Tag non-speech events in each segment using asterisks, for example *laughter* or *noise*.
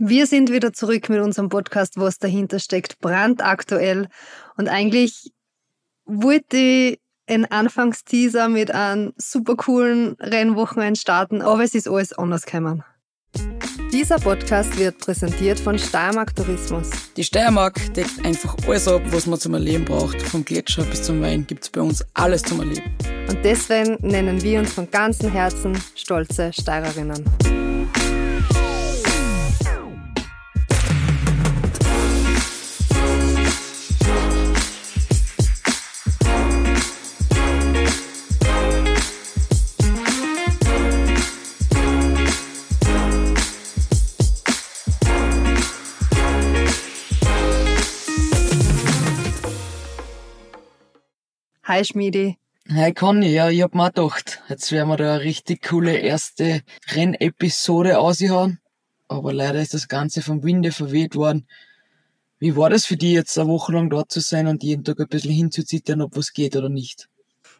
Wir sind wieder zurück mit unserem Podcast, was dahinter steckt, brandaktuell. Und eigentlich wollte ich einen Anfangsteaser mit einem super coolen Rennwochenende starten, aber es ist alles anders gekommen. Dieser Podcast wird präsentiert von Steiermark Tourismus. Die Steiermark deckt einfach alles ab, was man zum Erleben braucht. Vom Gletscher bis zum Wein gibt es bei uns alles zum Erleben. Und deswegen nennen wir uns von ganzem Herzen stolze Steirerinnen. Hi Schmiedi. Hi Conny, ja, ich hab mir gedacht, jetzt werden wir da eine richtig coole erste Rennepisode ausgehauen. Aber leider ist das Ganze vom Winde verweht worden. Wie war das für dich jetzt eine Woche lang dort zu sein und jeden Tag ein bisschen hinzuzittern, ob was geht oder nicht?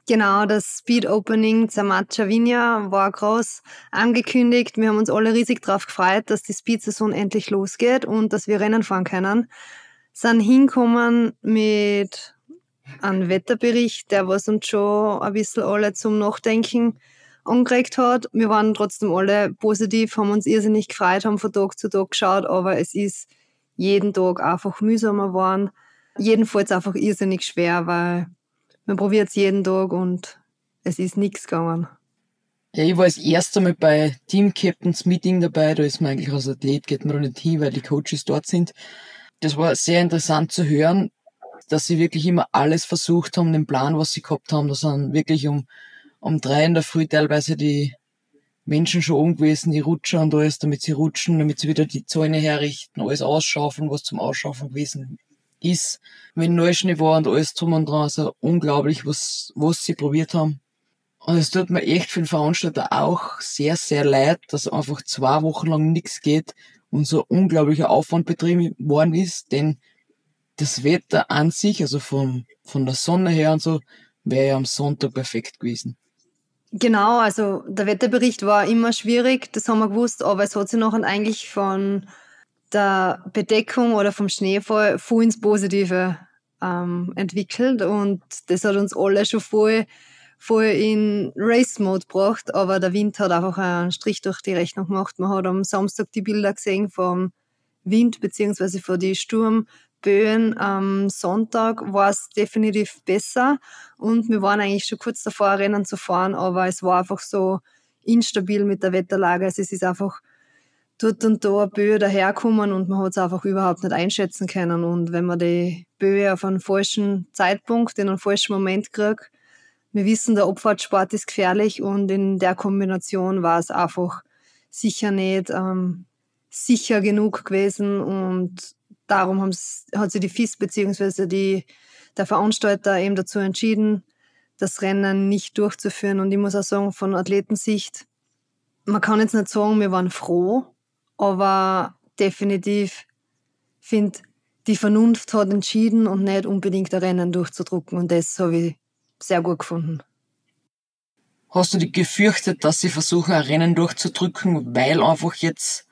Genau, das Speed Opening Zamacha Vinja war groß angekündigt. Wir haben uns alle riesig drauf gefreut, dass die Speed-Saison endlich losgeht und dass wir Rennen fahren können. Sind hinkommen mit einen Wetterbericht, der was uns schon ein bisschen alle zum Nachdenken angeregt hat. Wir waren trotzdem alle positiv, haben uns irrsinnig gefreut, haben von Tag zu Tag geschaut, aber es ist jeden Tag einfach mühsamer geworden. Jedenfalls einfach irrsinnig schwer, weil man probiert es jeden Tag und es ist nichts gegangen. Ja, ich war das erste Mal bei Team Captains Meeting dabei. Da ist man eigentlich als Athlet, geht man da nicht hin, weil die Coaches dort sind. Das war sehr interessant zu hören, dass sie wirklich immer alles versucht haben, den Plan, was sie gehabt haben. Da sind wirklich um, um drei in der Früh teilweise die Menschen schon oben gewesen, die Rutscher und alles, damit sie rutschen, damit sie wieder die Zäune herrichten, alles ausschaufeln, was zum Ausschaufeln gewesen ist. Wenn Neuschnee war und alles drum und dran, also unglaublich, was, was sie probiert haben. Und es tut mir echt für den Veranstalter auch sehr, sehr leid, dass einfach zwei Wochen lang nichts geht und so unglaublicher Aufwand betrieben worden ist, denn das Wetter an sich, also von, von der Sonne her und so, wäre ja am Sonntag perfekt gewesen. Genau, also der Wetterbericht war immer schwierig, das haben wir gewusst, aber es hat sich noch eigentlich von der Bedeckung oder vom Schneefall voll ins Positive ähm, entwickelt und das hat uns alle schon voll, voll in Race-Mode gebracht, aber der Wind hat einfach einen Strich durch die Rechnung gemacht. Man hat am Samstag die Bilder gesehen vom Wind beziehungsweise vor die Sturm, Böen am Sonntag war es definitiv besser und wir waren eigentlich schon kurz davor, Rennen zu fahren, aber es war einfach so instabil mit der Wetterlage. Also es ist einfach dort und da eine Böe daherkommen und man hat es einfach überhaupt nicht einschätzen können. Und wenn man die Böe auf einen falschen Zeitpunkt, in einen falschen Moment kriegt, wir wissen, der Abfahrtsport ist gefährlich und in der Kombination war es einfach sicher nicht ähm, sicher genug gewesen und darum hat sich die FIS bzw. Der Veranstalter eben dazu entschieden, das Rennen nicht durchzuführen. Und ich muss auch sagen, von Athletensicht, man kann jetzt nicht sagen, wir waren froh, aber definitiv finde, die Vernunft hat entschieden und nicht unbedingt ein Rennen durchzudrucken. Und das habe ich sehr gut gefunden. Hast du dich gefürchtet, dass sie versuchen, ein Rennen durchzudrücken, weil einfach jetzt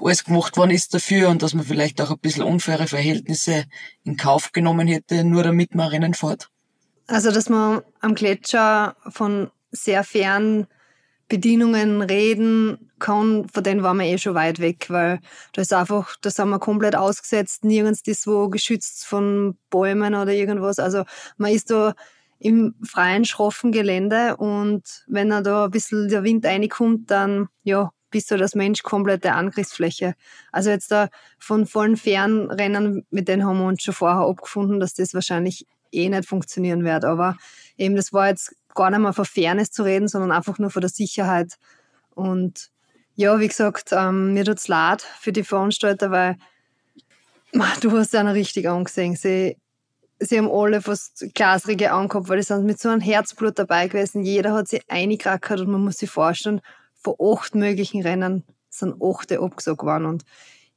alles gemacht worden ist dafür und dass man vielleicht auch ein bisschen unfaire Verhältnisse in Kauf genommen hätte, nur damit man Rennen fährt? Also, dass man am Gletscher von sehr fairen Bedienungen reden kann, von denen waren wir eh schon weit weg, weil da ist einfach, da sind wir komplett ausgesetzt, nirgends ist wo geschützt von Bäumen oder irgendwas. Also man ist da im freien, schroffen Gelände und wenn da ein bisschen der Wind reinkommt, dann ja, bist du das Mensch komplette Angriffsfläche. Also jetzt da von vollen Fernrennen, mit denen haben wir uns schon vorher abgefunden, dass das wahrscheinlich eh nicht funktionieren wird. Aber eben, das war jetzt gar nicht mal von Fairness zu reden, sondern einfach nur von der Sicherheit. Und ja, wie gesagt, ähm, mir tut's leid für die Veranstalter, weil man, du hast ja noch richtig angesehen. Sie, sie haben alle fast glasrige angehabt, weil die sind mit so einem Herzblut dabei gewesen. Jeder hat sich eingekrackert und man muss sich vorstellen, von acht möglichen Rennen sind achte abgesagt worden. Und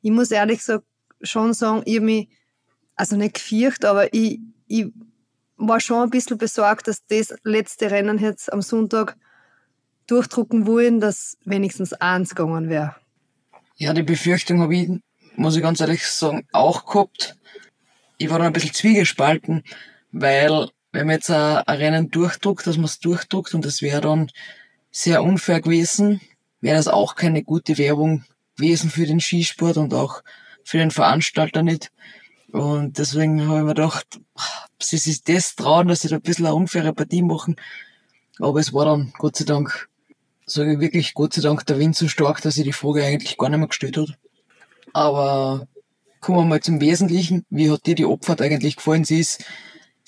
ich muss ehrlich gesagt schon sagen, ich habe mich, also nicht gefürcht, aber ich, ich war schon ein bisschen besorgt, dass das letzte Rennen jetzt am Sonntag durchdrucken wollen, dass wenigstens eins gegangen wäre. Ja, die Befürchtung habe ich, muss ich ganz ehrlich sagen, auch gehabt. Ich war dann ein bisschen zwiegespalten, weil wenn man jetzt ein Rennen durchdruckt, dass man es durchdruckt und das wäre dann sehr unfair gewesen, wäre das auch keine gute Werbung gewesen für den Skisport und auch für den Veranstalter nicht. Und deswegen habe ich mir gedacht, sie sich das trauen, dass sie da ein bisschen eine unfaire Partie machen. Aber es war dann, Gott sei Dank, sage ich wirklich, Gott sei Dank, der Wind so stark, dass sie die Frage eigentlich gar nicht mehr gestellt hat. Aber kommen wir mal zum Wesentlichen. Wie hat dir die Abfahrt eigentlich gefallen? Sie ist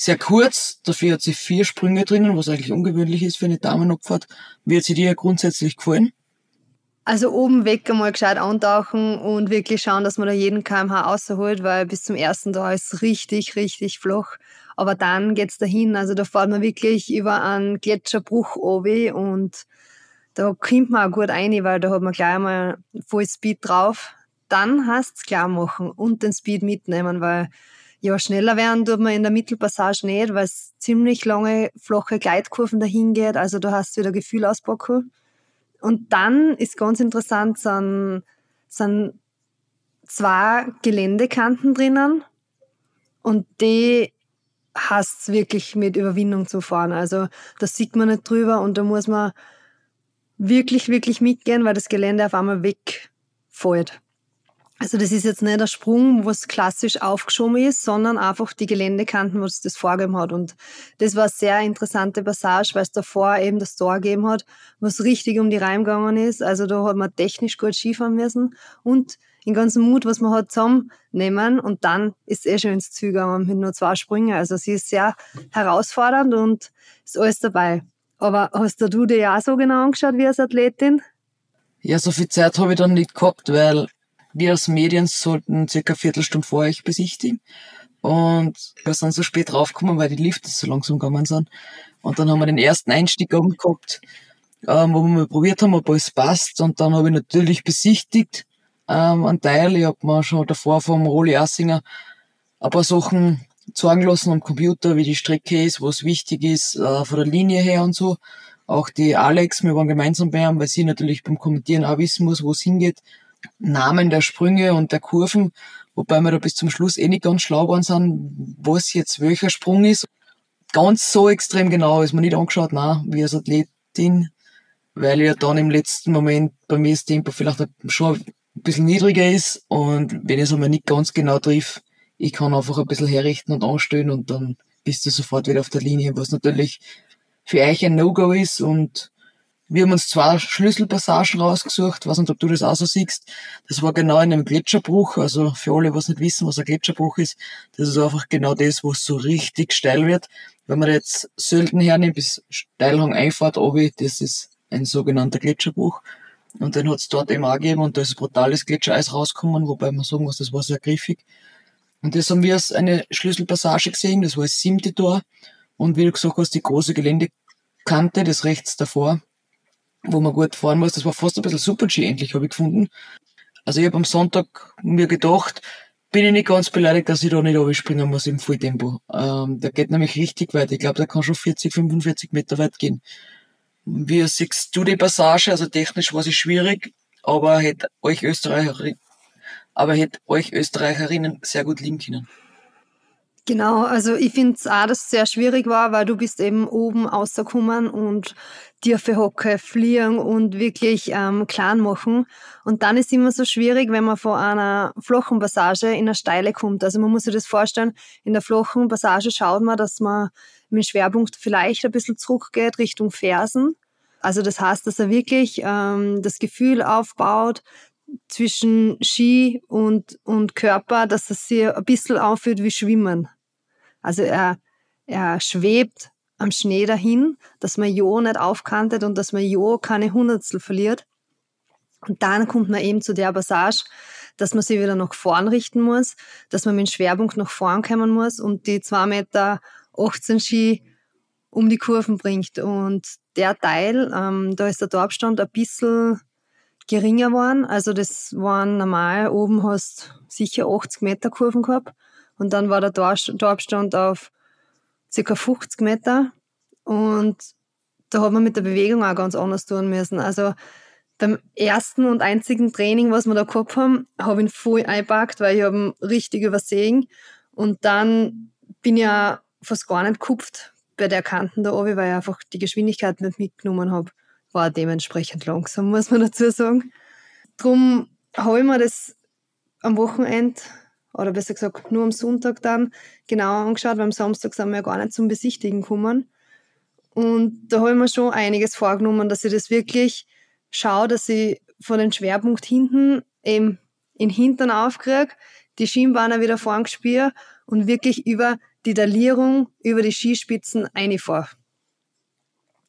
sehr kurz, dafür hat sie vier Sprünge drinnen, was eigentlich ungewöhnlich ist für eine Damenabfahrt. Wie hat sie dir grundsätzlich gefallen? Also oben weg einmal gescheit antauchen und wirklich schauen, dass man da jeden kmh rausholt, weil bis zum ersten da ist richtig, richtig flach. Aber dann geht's dahin. Also da fährt man wirklich über einen Gletscherbruch oben und da kommt man auch gut rein, weil da hat man gleich mal Voll Speed drauf. Dann heißt's klar machen und den Speed mitnehmen, weil ja, schneller werden tut man in der Mittelpassage nicht, weil es ziemlich lange, flache Gleitkurven dahin geht. Also da hast du wieder Gefühl auspacken. Und dann ist ganz interessant, sind, sind zwei Geländekanten drinnen und die hast wirklich mit Überwindung zu fahren. Also das sieht man nicht drüber und da muss man wirklich, wirklich mitgehen, weil das Gelände auf einmal wegfällt. Also das ist jetzt nicht der Sprung, was klassisch aufgeschoben ist, sondern einfach die Geländekanten, was das vorgegeben hat. Und das war eine sehr interessante Passage, weil es davor eben das Tor gegeben hat, was richtig um die Reim gegangen ist. Also da hat man technisch gut Skifahren müssen und den ganzen Mut, was man hat, zusammennehmen und dann ist es eh schon ins Ziel gegangen mit nur zwei Sprüngen. Also sie ist sehr herausfordernd und ist alles dabei. Aber hast du dir ja so genau angeschaut wie als Athletin? Ja, so viel Zeit habe ich dann nicht gehabt, weil wir als Medien sollten circa eine Viertelstunde vor euch besichtigen. Und wir sind so spät draufgekommen, weil die Lifte so langsam gegangen sind. Und dann haben wir den ersten Einstieg oben gehabt, ähm, wo wir mal probiert haben, ob alles passt. Und dann habe ich natürlich besichtigt ähm, einen Teil. Ich habe mir schon davor vom Roli Assinger ein paar Sachen zeigen lassen am Computer, wie die Strecke ist, was wichtig ist, äh, von der Linie her und so. Auch die Alex, wir waren gemeinsam bei ihm, weil sie natürlich beim Kommentieren auch wissen muss, wo es hingeht. Namen der Sprünge und der Kurven, wobei wir da bis zum Schluss eh nicht ganz schlau geworden sind, was jetzt welcher Sprung ist. Ganz so extrem genau ist mir nicht angeschaut, nein, wie als Athletin, weil ja dann im letzten Moment bei mir das Tempo vielleicht schon ein bisschen niedriger ist und wenn ich es einmal nicht ganz genau triff, ich kann einfach ein bisschen herrichten und anstellen und dann bist du sofort wieder auf der Linie, was natürlich für euch ein No-Go ist und wir haben uns zwei Schlüsselpassagen rausgesucht, weiß nicht, ob du das auch so siehst. Das war genau in einem Gletscherbruch, also für alle, was nicht wissen, was ein Gletscherbruch ist, das ist einfach genau das, wo es so richtig steil wird. Wenn man jetzt Sölden hernimmt, bis Steilhang Einfahrt obi, das ist ein sogenannter Gletscherbruch. Und den hat es dort eben auch gegeben und da ist brutales Gletschereis rausgekommen, wobei man sagen muss, das war sehr griffig. Und das haben wir als eine Schlüsselpassage gesehen, das war das siebte Tor. Und wie du gesagt hast, die große Geländekante, das rechts davor, wo man gut fahren muss. Das war fast ein bisschen Super-G endlich, habe ich gefunden. Also ich habe am Sonntag mir gedacht, bin ich nicht ganz beleidigt, dass ich da nicht springen muss im Volltempo. Ähm, der geht nämlich richtig weit. Ich glaube, der kann schon 40, 45 Meter weit gehen. Wie siehst du die Passage? Also technisch war sie schwierig, aber hätte euch hätte euch Österreicherinnen sehr gut lieben können. Genau, also ich finde es auch, dass es sehr schwierig war, weil du bist eben oben rausgekommen und für Hocke fliegen und wirklich ähm, klein machen. Und dann ist immer so schwierig, wenn man von einer flachen Passage in eine steile kommt. Also man muss sich das vorstellen, in der flachen Passage schaut man, dass man mit dem Schwerpunkt vielleicht ein bisschen zurückgeht Richtung Fersen. Also das heißt, dass er wirklich ähm, das Gefühl aufbaut, zwischen Ski und, und Körper, dass es sich ein bisschen anfühlt wie Schwimmen. Also er, er schwebt am Schnee dahin, dass man ja nicht aufkantet und dass man ja keine Hundertstel verliert. Und dann kommt man eben zu der Passage, dass man sich wieder nach vorn richten muss, dass man mit dem Schwerpunkt nach vorn kommen muss und die 2,18 Meter Ski um die Kurven bringt. Und der Teil, ähm, da ist der Torabstand ein bisschen geringer geworden. Also das waren normal, oben hast sicher 80 Meter Kurven gehabt. Und dann war der Torabstand auf circa 50 Meter. Und da hat man mit der Bewegung auch ganz anders tun müssen. Also beim ersten und einzigen Training, was wir da gehabt haben, habe ich ihn voll eingepackt, weil ich habe ihn richtig übersehen. Und dann bin ich ja fast gar nicht gekupft bei der Kanten da oben, weil ich einfach die Geschwindigkeit nicht mitgenommen habe. War dementsprechend langsam, muss man dazu sagen. Drum habe ich mir das am Wochenende, oder besser gesagt nur am Sonntag dann, genauer angeschaut, weil am Samstag sind wir ja gar nicht zum Besichtigen gekommen. Und da habe ich mir schon einiges vorgenommen, dass ich das wirklich schaue, dass ich von den Schwerpunkt hinten eben in Hintern aufkriege, die Schienbeine wieder vorn spüre und wirklich über die Dalierung, über die Skispitzen einfahre.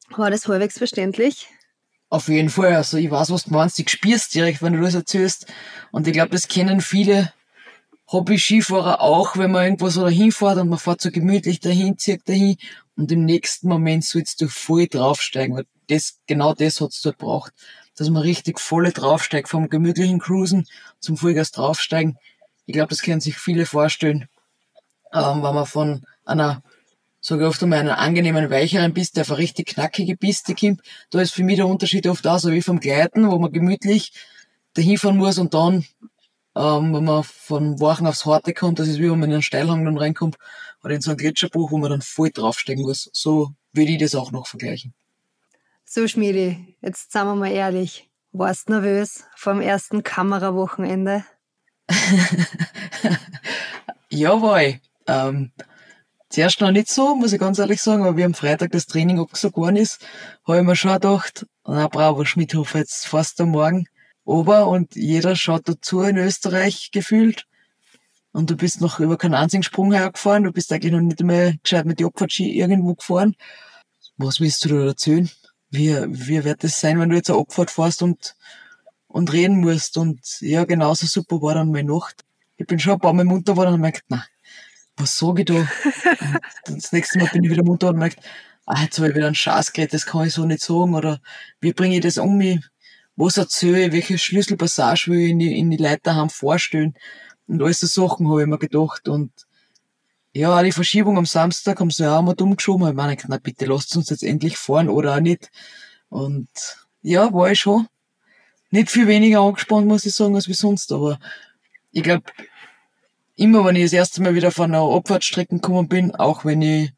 War das halbwegs verständlich? Auf jeden Fall. Also ich weiß, was du meinst. Ich spür's direkt, wenn du das erzählst. Und ich glaube, das kennen viele Hobby-Skifahrer auch, wenn man irgendwo so dahin fährt und man fährt so gemütlich dahin, zieht dahin und im nächsten Moment sollst du voll draufsteigen, weil das, genau das hat's dort braucht. Dass man richtig volle draufsteigt, vom gemütlichen Cruisen zum Vollgas draufsteigen. Ich glaube, das können sich viele vorstellen, ähm, wenn man von einer, sage ich oft einmal, einer angenehmen, weicheren Piste auf eine richtig knackige Piste kommt. Da ist für mich der Unterschied oft auch so wie vom Gleiten, wo man gemütlich dahin fahren muss und dann, ähm, wenn man von Wachen aufs Harte kommt, das ist wie wenn man in einen Steilhang dann reinkommt oder in so einen Gletscherbruch, wo man dann voll draufsteigen muss. So würde ich das auch noch vergleichen. So, Schmiedi, jetzt sagen wir mal ehrlich. Warst du nervös vor dem ersten Kamerawochenende? *laughs* Jawohl. Ähm, zuerst noch nicht so, muss ich ganz ehrlich sagen, aber wie am Freitag das Training abgesagt worden ist, habe ich mir schon gedacht, na bravo, Schmidhofer, jetzt fast am Morgen ober und jeder schaut dazu in Österreich gefühlt. Und du bist noch über keinen einzigen Sprung hergefahren, du bist eigentlich noch nicht mehr gescheit mit die Abfahrtski irgendwo gefahren. Was willst du da erzählen? Wie, wie wird das sein, wenn du jetzt eine Abfahrt fährst und, und reden musst? Und ja, genauso super war dann meine Nacht. Ich bin schon ein paar Mal munter geworden und merkt, na, was sag ich da? *laughs* Und das nächste Mal bin ich wieder munter und merkt, ah, jetzt habe ich wieder einen Schatz geredet, das kann ich so nicht sagen. Oder wie bringe ich das um mich? Was erzähle ich? Welche Schlüsselpassage will ich in die, in die Leiter haben vorstellen? Und all so Sachen habe ich mir gedacht. Und ja, die Verschiebung am Samstag haben sie ja auch mal dumm geschoben. Ich meine, na bitte lasst uns jetzt endlich fahren oder auch nicht. Und ja, war ich schon nicht viel weniger angespannt, muss ich sagen, als wie sonst. Aber ich glaube, immer wenn ich das erste Mal wieder von einer Abfahrtsstrecke gekommen bin, auch wenn ich,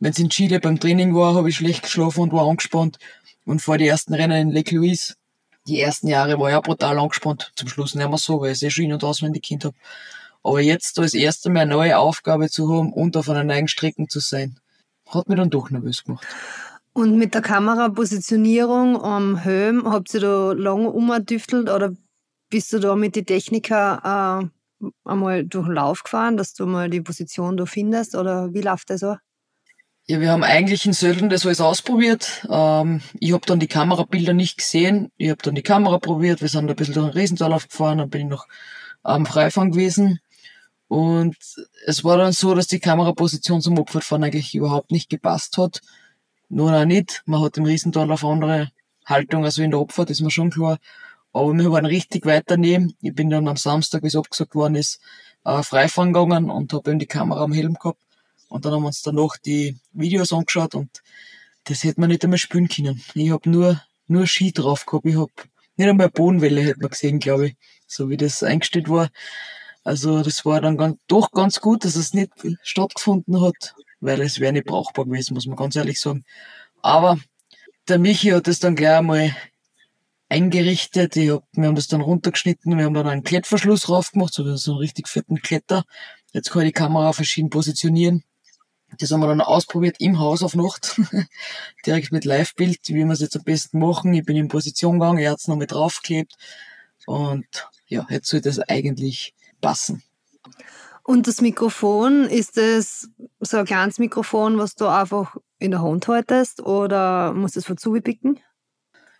wenn es in Chile beim Training war, habe ich schlecht geschlafen und war angespannt. Und vor die ersten Rennen in Lake Louise, die ersten Jahre war auch brutal angespannt. Zum Schluss nicht mehr so, weil ich eh schon in- und auswendig Kind habe. Aber jetzt das erste Mal eine neue Aufgabe zu haben und auf einer neuen Strecke zu sein, hat mich dann doch nervös gemacht. Und mit der Kamerapositionierung am Helm, habt ihr da lange umgedüftelt oder bist du da mit den Techniker äh, einmal durch den Lauf gefahren, dass du mal die Position da findest oder wie läuft das so? Ja, wir haben eigentlich in Sölden das alles ausprobiert. Ähm, ich habe dann die Kamerabilder nicht gesehen. Ich habe dann die Kamera probiert. Wir sind ein bisschen durch den Riesental aufgefahren, dann bin ich noch am Freifang gewesen. Und es war dann so, dass die Kameraposition zum Abfahrtfahren eigentlich überhaupt nicht gepasst hat. Nur auch nicht. Man hat im Riesental auf andere Haltung, also in der Abfahrt, ist mir schon klar. Aber wir waren richtig weit daneben. Ich bin dann am Samstag, wie es abgesagt worden ist, äh, Freifahren gegangen und habe eben die Kamera am Helm gehabt. Und dann haben wir uns danach die Videos angeschaut und das hätte man nicht einmal spielen können. Ich habe nur, nur Ski drauf gehabt. Ich habe nicht einmal Bodenwelle hätte man gesehen, glaube ich, so wie das eingestellt war. Also das war dann ganz, doch ganz gut, dass es nicht stattgefunden hat, weil es wäre nicht brauchbar gewesen, muss man ganz ehrlich sagen. Aber der Michi hat das dann gleich einmal eingerichtet. Ich hab, wir haben das dann runtergeschnitten, wir haben dann einen Klettverschluss drauf gemacht, so, so einen richtig fetten Kletter. Jetzt kann ich die Kamera verschieden positionieren. Das haben wir dann ausprobiert im Haus auf Nacht. *laughs* Direkt mit Live-Bild, wie wir es jetzt am besten machen. Ich bin in Position gegangen, er hat's noch mit draufgeklebt. Und ja, jetzt sollte es eigentlich passen. Und das Mikrofon, ist es so ein kleines Mikrofon, was du einfach in der Hand haltest oder musst du es von zupicken?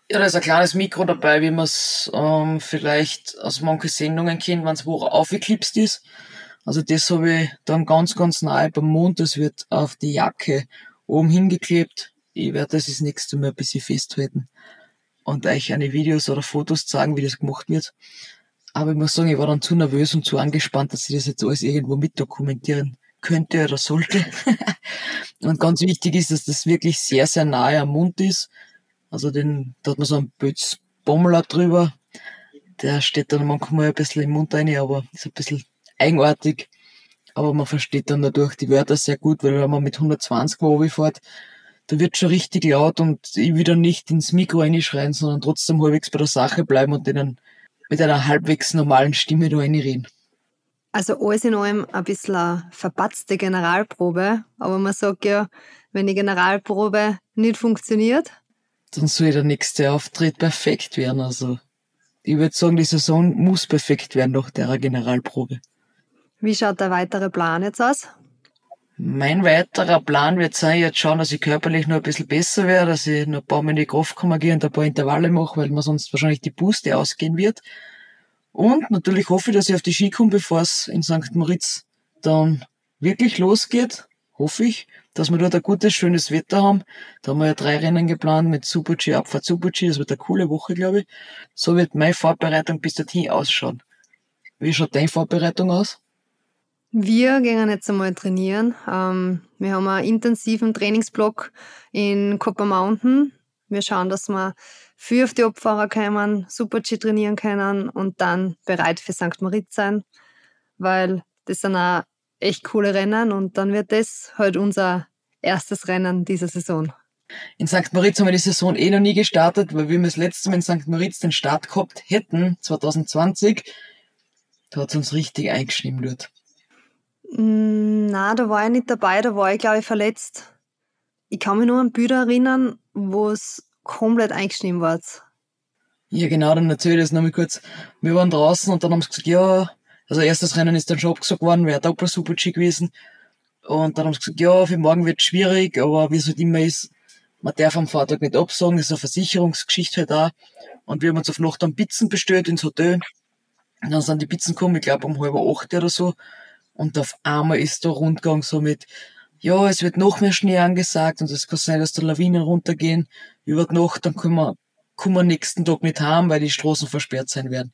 Ja, da ist ein kleines Mikro dabei, wie man es ähm, vielleicht aus manchen Sendungen kennt, wenn es wo aufgeklipst ist. Also das habe ich dann ganz, ganz nahe beim Mund. Das wird auf die Jacke oben hingeklebt. Ich werde das das nächste Mal ein bisschen festhalten und euch eine Videos oder Fotos zeigen, wie das gemacht wird. Aber ich muss sagen, ich war dann zu nervös und zu angespannt, dass ich das jetzt alles irgendwo mitdokumentieren könnte oder sollte. *laughs* und ganz wichtig ist, dass das wirklich sehr, sehr nahe am Mund ist. Also den, da hat man so einen Bötz, Bommler drüber. Der steht dann manchmal ein bisschen im Mund rein, aber ist ein bisschen eigenartig. Aber man versteht dann dadurch die Wörter sehr gut, weil wenn man mit 120 wo fährt, da wird schon richtig laut und ich will dann nicht ins Mikro reinschreien, sondern trotzdem halbwegs bei der Sache bleiben und denen mit einer halbwegs normalen Stimme da reinreden. Also alles in allem ein bisschen eine verpatzte Generalprobe, aber man sagt ja, wenn die Generalprobe nicht funktioniert, dann soll der nächste Auftritt perfekt werden. Also ich würde sagen, die Saison muss perfekt werden nach der Generalprobe. Wie schaut der weitere Plan jetzt aus? Mein weiterer Plan wird sein, jetzt schauen, dass ich körperlich noch ein bisschen besser werde, dass ich noch ein paar Mal in die Kraft kommen gehe und ein paar Intervalle mache, weil mir sonst wahrscheinlich die Puste ausgehen wird. Und natürlich hoffe ich, dass ich auf die Ski komme, bevor es in St. Moritz dann wirklich losgeht. Hoffe ich, dass wir dort ein gutes, schönes Wetter haben. Da haben wir ja drei Rennen geplant mit Super-G, Abfahrt Super-G. Das wird eine coole Woche, glaube ich. So wird meine Vorbereitung bis dorthin ausschauen. Wie schaut deine Vorbereitung aus? Wir gehen jetzt einmal trainieren. Ähm, wir haben einen intensiven Trainingsblock in Copper Mountain. Wir schauen, dass wir viel auf die Abfahrer kommen, Super-G trainieren können und dann bereit für St. Moritz sein, weil das sind auch echt coole Rennen und dann wird das halt unser erstes Rennen dieser Saison. In St. Moritz haben wir die Saison eh noch nie gestartet, weil wir das letzte Mal in St. Moritz den Start gehabt hätten, 2020. Da hat es uns richtig eingeschrieben dort. Mm, na, da war ich nicht dabei, da war ich, glaube ich, verletzt. Ich kann mich nur an Bilder erinnern, wo es komplett eingeschnitten war. Ja, genau, dann erzähle ich das nochmal kurz. Wir waren draußen und dann haben sie gesagt, ja, also erstes Rennen ist dann schon abgesagt worden, wäre doppelt super G gewesen. Und dann haben sie gesagt, ja, für morgen wird es schwierig, aber wie es halt immer ist, man darf am Fahrtag nicht absagen, das ist eine Versicherungsgeschichte halt auch. Und wir haben uns auf Nacht dann Pizzen bestellt ins Hotel. Und dann sind die Pizzen gekommen, ich glaube um halb acht oder so. Und auf einmal ist der Rundgang so mit, ja, es wird noch mehr Schnee angesagt und es kann sein, dass da Lawinen runtergehen über die Nacht, dann können wir, kommen wir nächsten Tag nicht haben, weil die Straßen versperrt sein werden.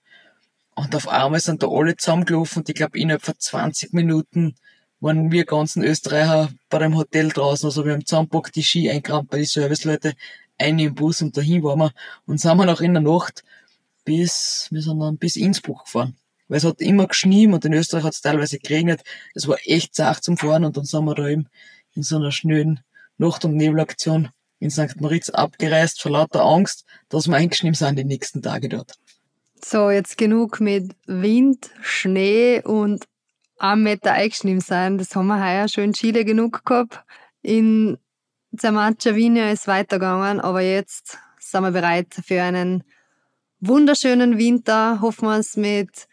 Und auf einmal sind da alle zusammengelaufen und ich glaube innerhalb von 20 Minuten waren wir ganzen Österreicher bei dem Hotel draußen. Also wir haben zusammenpackt, die Ski eingerammt bei die Serviceleute, ein im Bus und dahin waren wir und sind wir noch in der Nacht bis, wir sind dann bis Innsbruck gefahren weil es hat immer geschnien und in Österreich hat es teilweise geregnet. Es war echt zart zum Fahren und dann sind wir da eben in so einer schnöden Nacht- und Nebelaktion in St. Moritz abgereist vor lauter Angst, dass wir eingeschnitten sind die nächsten Tage dort. So, jetzt genug mit Wind, Schnee und einem Meter eingeschnitten sein. Das haben wir heuer schon in Chile genug gehabt. In Zermancia Vinia ist weitergegangen, aber jetzt sind wir bereit für einen wunderschönen Winter. Hoffen wir es mit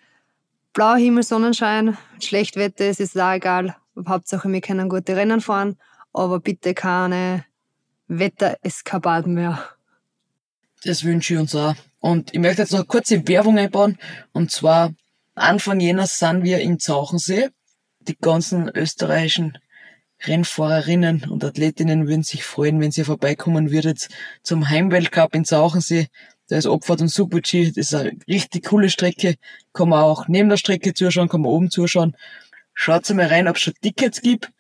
blauer Himmel, Sonnenschein, schlecht Wetter, es ist auch egal. Hauptsache, wir können gute Rennen fahren, aber bitte keine Wettereskapaden mehr. Das wünsche ich uns auch. Und ich möchte jetzt noch eine kurze Werbung einbauen. Und zwar Anfang Jänner sind wir in Zauchensee. Die ganzen österreichischen Rennfahrerinnen und Athletinnen würden sich freuen, wenn ihr vorbeikommen würdet zum Heimweltcup in Zauchensee. Da ist Abfahrt und Super-G, das ist eine richtig coole Strecke. Kann man auch neben der Strecke zuschauen, kann man oben zuschauen. Schaut mal rein, ob es schon Tickets gibt,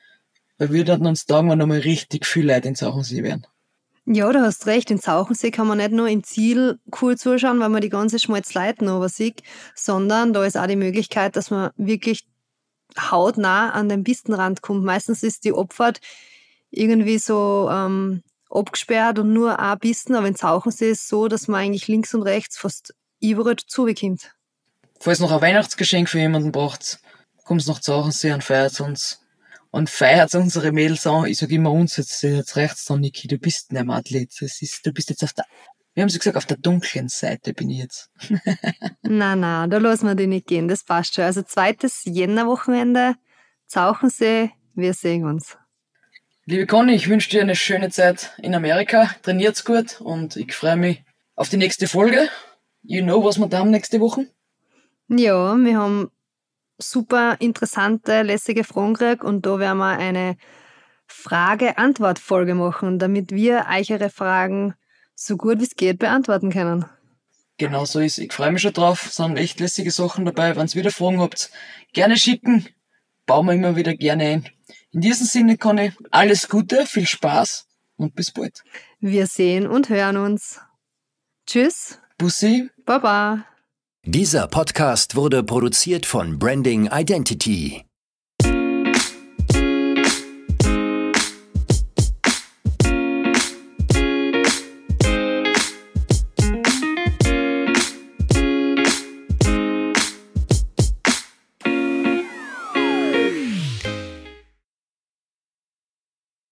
weil wir dann uns sagen, wenn nochmal richtig viel Leute in Zauchensee werden. Ja, du hast recht. In Zauchensee kann man nicht nur im Ziel cool zuschauen, weil man die ganze Schmalzleiten aber sieht, sondern da ist auch die Möglichkeit, dass man wirklich hautnah an den Pistenrand kommt. Meistens ist die Abfahrt irgendwie so ähm, abgesperrt und nur ein Pisten, aber in Zauchensee ist es so, dass man eigentlich links und rechts fast überall zubekommt. Falls noch ein Weihnachtsgeschenk für jemanden braucht, kommt nach Zauchensee und feiert uns. Und feiert unsere Mädels an. Ich sag immer uns, jetzt, jetzt reicht's dann, Niki, du bist nicht mehr Athlet. Das ist, du bist jetzt auf der, wir haben sie gesagt, auf der dunklen Seite bin ich jetzt. *laughs* na, na, da lassen wir die nicht gehen, das passt schon. Also zweites Jännerwochenende, Zauchensee, wir sehen uns. Liebe Conny, ich wünsche dir eine schöne Zeit in Amerika. Trainiert's gut und ich freue mich auf die nächste Folge. You know, was wir da haben nächste Woche? Ja, wir haben super interessante, lässige Fragen gekriegt und da werden wir eine Frage-Antwort-Folge machen, damit wir euch eure Fragen so gut wie es geht beantworten können. Genau so ist. Ich freue mich schon drauf. Es sind echt lässige Sachen dabei. Wenn ihr wieder Fragen habt, gerne schicken. Bauen wir immer wieder gerne ein. In diesem Sinne, Conny, alles Gute, viel Spaß und bis bald. Wir sehen und hören uns. Tschüss. Bussi. Baba. Dieser Podcast wurde produziert von Branding Identity.